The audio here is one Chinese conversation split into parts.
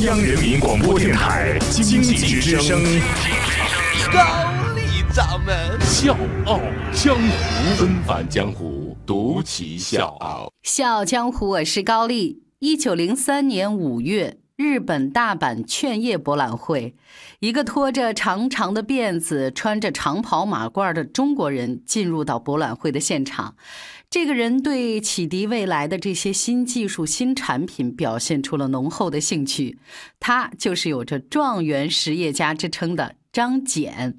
央人民广播电台经济之声，高丽掌门笑傲江湖，恩返江湖，独骑笑傲。笑傲江湖，我是高丽。一九零三年五月，日本大阪劝业博览会，一个拖着长长的辫子、穿着长袍马褂的中国人进入到博览会的现场。这个人对启迪未来的这些新技术、新产品表现出了浓厚的兴趣。他就是有着“状元实业家”之称的张謇。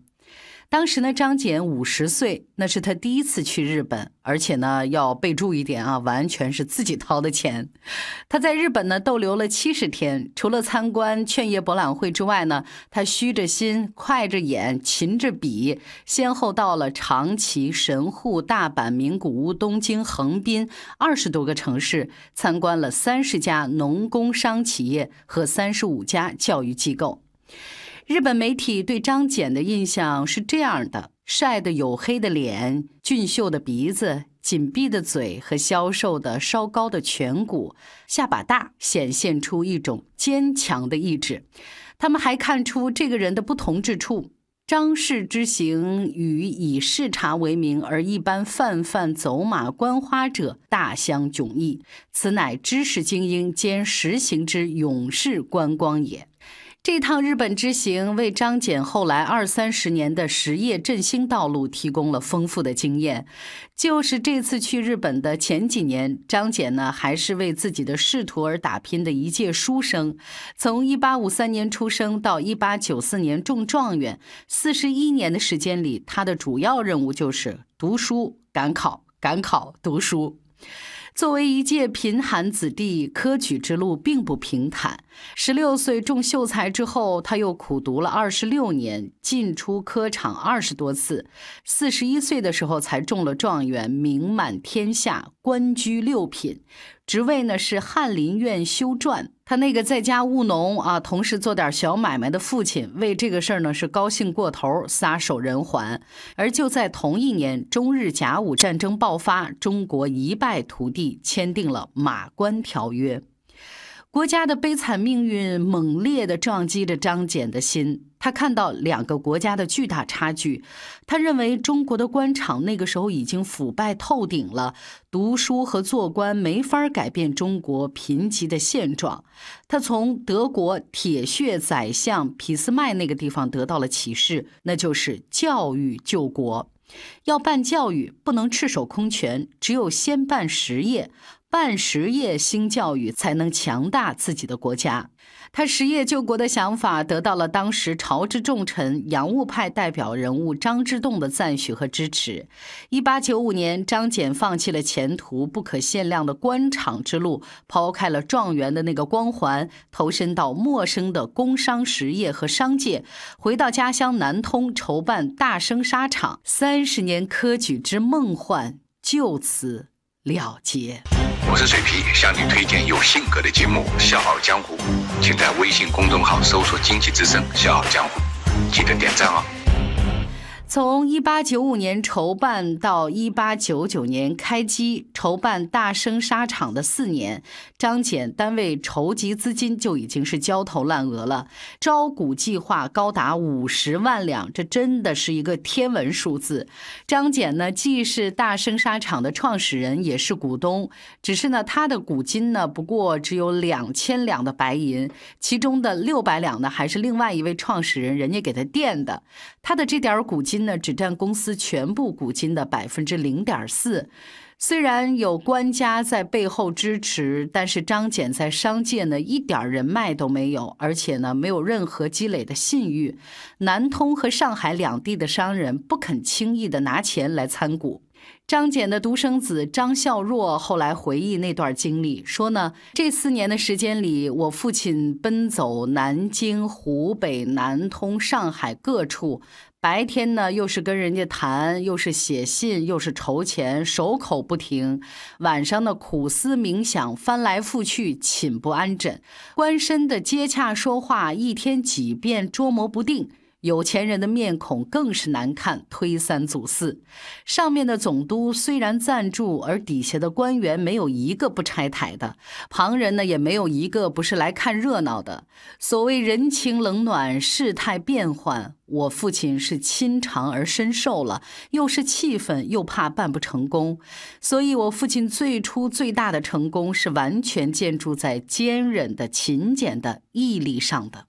当时呢，张謇五十岁，那是他第一次去日本，而且呢，要备注一点啊，完全是自己掏的钱。他在日本呢逗留了七十天，除了参观劝业博览会之外呢，他虚着心、快着眼、勤着笔，先后到了长崎、神户、大阪、名古屋、东京、横滨二十多个城市，参观了三十家农工商企业和三十五家教育机构。日本媒体对张謇的印象是这样的：晒得黝黑的脸、俊秀的鼻子、紧闭的嘴和消瘦的稍高的颧骨，下巴大，显现出一种坚强的意志。他们还看出这个人的不同之处：张氏之行与以视察为名而一般泛泛走马观花者大相迥异。此乃知识精英兼实行之勇士观光也。这趟日本之行为张謇后来二三十年的实业振兴道路提供了丰富的经验。就是这次去日本的前几年，张謇呢还是为自己的仕途而打拼的一介书生。从一八五三年出生到一八九四年中状元，四十一年的时间里，他的主要任务就是读书、赶考、赶考、读书。作为一介贫寒子弟，科举之路并不平坦。十六岁中秀才之后，他又苦读了二十六年，进出科场二十多次。四十一岁的时候才中了状元，名满天下，官居六品。职位呢是翰林院修撰。他那个在家务农啊，同时做点小买卖的父亲，为这个事儿呢是高兴过头，撒手人寰。而就在同一年，中日甲午战争爆发，中国一败涂地，签订了《马关条约》。国家的悲惨命运猛烈地撞击着张謇的心。他看到两个国家的巨大差距，他认为中国的官场那个时候已经腐败透顶了，读书和做官没法改变中国贫瘠的现状。他从德国铁血宰相俾斯麦那个地方得到了启示，那就是教育救国。要办教育，不能赤手空拳，只有先办实业。办实业兴教育，才能强大自己的国家。他实业救国的想法得到了当时朝之重臣、洋务派代表人物张之洞的赞许和支持。一八九五年，张謇放弃了前途不可限量的官场之路，抛开了状元的那个光环，投身到陌生的工商实业和商界，回到家乡南通筹办大生纱厂。三十年科举之梦幻就此了结。我是水皮，向你推荐有性格的节目《笑傲江湖》，请在微信公众号搜索“经济之声笑傲江湖”，记得点赞哦。从一八九五年筹办到一八九九年开机，筹办大生沙场的四年，张謇单位筹集资金就已经是焦头烂额了。招股计划高达五十万两，这真的是一个天文数字。张謇呢，既是大生纱厂的创始人，也是股东。只是呢，他的股金呢，不过只有两千两的白银，其中的六百两呢，还是另外一位创始人人家给他垫的。他的这点股金。呢只占公司全部股金的百分之零点四，虽然有官家在背后支持，但是张謇在商界呢一点人脉都没有，而且呢没有任何积累的信誉，南通和上海两地的商人不肯轻易的拿钱来参股。张謇的独生子张孝若后来回忆那段经历，说呢，这四年的时间里，我父亲奔走南京、湖北、南通、上海各处，白天呢又是跟人家谈，又是写信，又是筹钱，手口不停；晚上呢苦思冥想，翻来覆去，寝不安枕，官绅的接洽说话，一天几遍，捉摸不定。有钱人的面孔更是难看，推三阻四。上面的总督虽然赞助，而底下的官员没有一个不拆台的，旁人呢也没有一个不是来看热闹的。所谓人情冷暖，事态变幻，我父亲是亲尝而深受了，又是气愤，又怕办不成功，所以我父亲最初最大的成功是完全建筑在坚韧的、勤俭的毅力上的。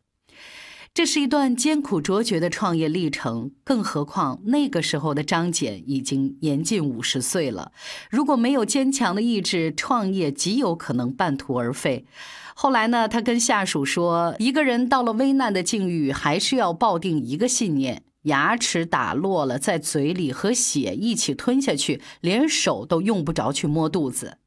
这是一段艰苦卓绝的创业历程，更何况那个时候的张謇已经年近五十岁了。如果没有坚强的意志，创业极有可能半途而废。后来呢，他跟下属说：“一个人到了危难的境遇，还是要抱定一个信念：牙齿打落了，在嘴里和血一起吞下去，连手都用不着去摸肚子。”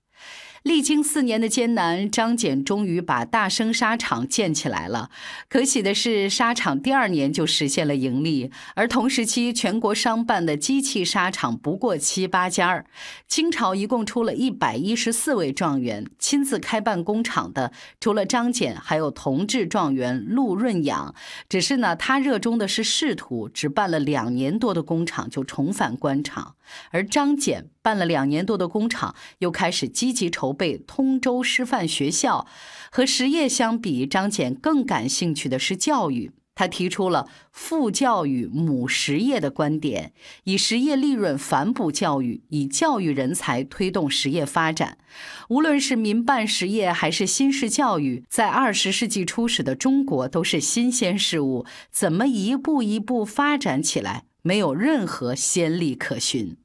历经四年的艰难，张謇终于把大生纱厂建起来了。可喜的是，纱厂第二年就实现了盈利。而同时期，全国商办的机器纱厂不过七八家儿。清朝一共出了一百一十四位状元，亲自开办工厂的，除了张謇，还有同治状元陆润养。只是呢，他热衷的是仕途，只办了两年多的工厂就重返官场。而张謇办了两年多的工厂，又开始积极筹备通州师范学校。和实业相比，张謇更感兴趣的是教育。他提出了“父教育，母实业”的观点，以实业利润反哺教育，以教育人才推动实业发展。无论是民办实业还是新式教育，在二十世纪初始的中国都是新鲜事物，怎么一步一步发展起来？没有任何先例可循，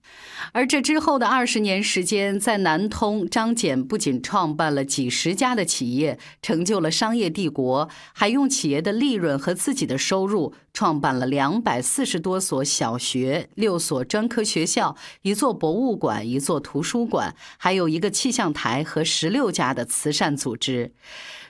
而这之后的二十年时间，在南通，张謇不仅创办了几十家的企业，成就了商业帝国，还用企业的利润和自己的收入，创办了两百四十多所小学、六所专科学校、一座博物馆、一座图书馆，还有一个气象台和十六家的慈善组织。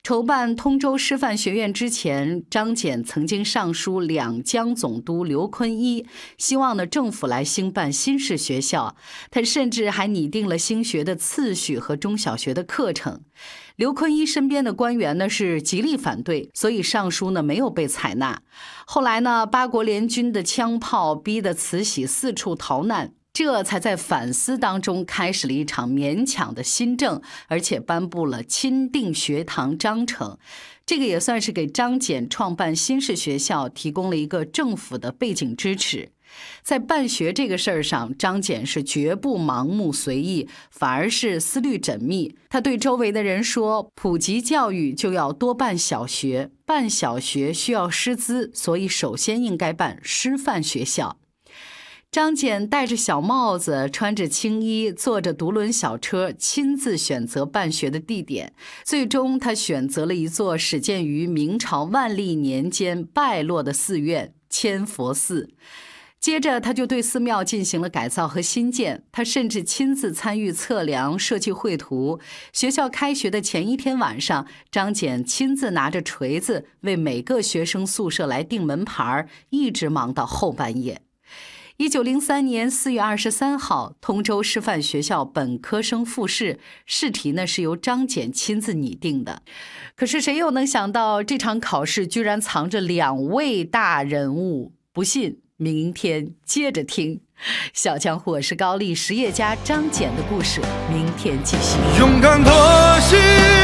筹办通州师范学院之前，张謇曾经上书两江总督刘坤一，希望呢政府来兴办新式学校。他甚至还拟定了新学的次序和中小学的课程。刘坤一身边的官员呢是极力反对，所以上书呢没有被采纳。后来呢，八国联军的枪炮逼得慈禧四处逃难。这才在反思当中开始了一场勉强的新政，而且颁布了钦定学堂章程，这个也算是给张謇创办新式学校提供了一个政府的背景支持。在办学这个事儿上，张謇是绝不盲目随意，反而是思虑缜密。他对周围的人说：“普及教育就要多办小学，办小学需要师资，所以首先应该办师范学校。”张謇戴着小帽子，穿着青衣，坐着独轮小车，亲自选择办学的地点。最终，他选择了一座始建于明朝万历年间败落的寺院——千佛寺。接着，他就对寺庙进行了改造和新建。他甚至亲自参与测量、设计绘图。学校开学的前一天晚上，张謇亲自拿着锤子为每个学生宿舍来定门牌，一直忙到后半夜。一九零三年四月二十三号，通州师范学校本科生复试试题呢是由张謇亲自拟定的。可是谁又能想到这场考试居然藏着两位大人物？不信，明天接着听。小江湖，我是高丽实业家张简的故事，明天继续。勇敢的心。